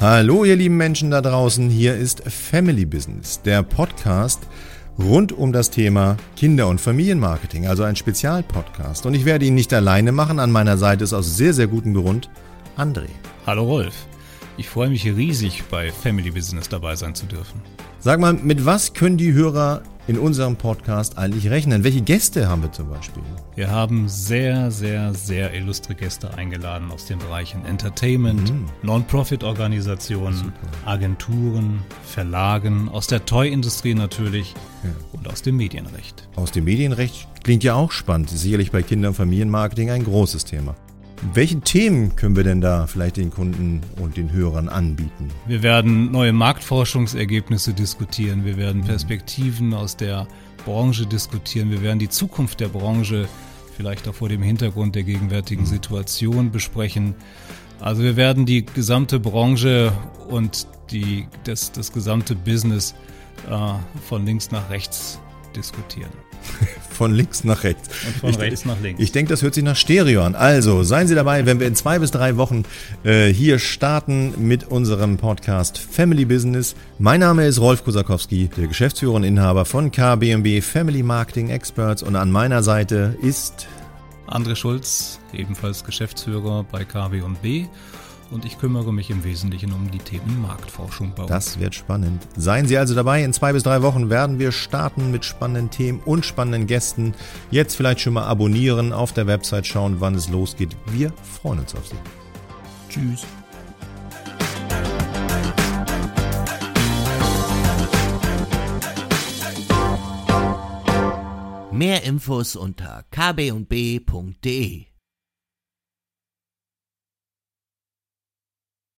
Hallo ihr lieben Menschen da draußen, hier ist Family Business, der Podcast rund um das Thema Kinder- und Familienmarketing, also ein Spezialpodcast. Und ich werde ihn nicht alleine machen, an meiner Seite ist aus sehr, sehr gutem Grund André. Hallo Rolf, ich freue mich riesig bei Family Business dabei sein zu dürfen. Sag mal, mit was können die Hörer in unserem Podcast eigentlich rechnen? Welche Gäste haben wir zum Beispiel? Wir haben sehr, sehr, sehr illustre Gäste eingeladen aus den Bereichen Entertainment, mhm. Non-Profit-Organisationen, Agenturen, Verlagen, aus der Toy-Industrie natürlich ja. und aus dem Medienrecht. Aus dem Medienrecht klingt ja auch spannend. Sicherlich bei Kinder- und Familienmarketing ein großes Thema. Welchen Themen können wir denn da vielleicht den Kunden und den Hörern anbieten? Wir werden neue Marktforschungsergebnisse diskutieren, wir werden Perspektiven aus der Branche diskutieren, wir werden die Zukunft der Branche vielleicht auch vor dem Hintergrund der gegenwärtigen mhm. Situation besprechen. Also wir werden die gesamte Branche und die, das, das gesamte Business äh, von links nach rechts diskutieren. Von links nach rechts. Und von ich, rechts nach links. Ich denke, das hört sich nach Stereo an. Also, seien Sie dabei, wenn wir in zwei bis drei Wochen äh, hier starten mit unserem Podcast Family Business. Mein Name ist Rolf Kosakowski, der Geschäftsführer und Inhaber von KBMB Family Marketing Experts. Und an meiner Seite ist André Schulz, ebenfalls Geschäftsführer bei KBB und ich kümmere mich im Wesentlichen um die Themen Marktforschung bei uns. Das wird spannend. Seien Sie also dabei. In zwei bis drei Wochen werden wir starten mit spannenden Themen und spannenden Gästen. Jetzt vielleicht schon mal abonnieren, auf der Website schauen, wann es losgeht. Wir freuen uns auf Sie. Tschüss. Mehr Infos unter kb&b.de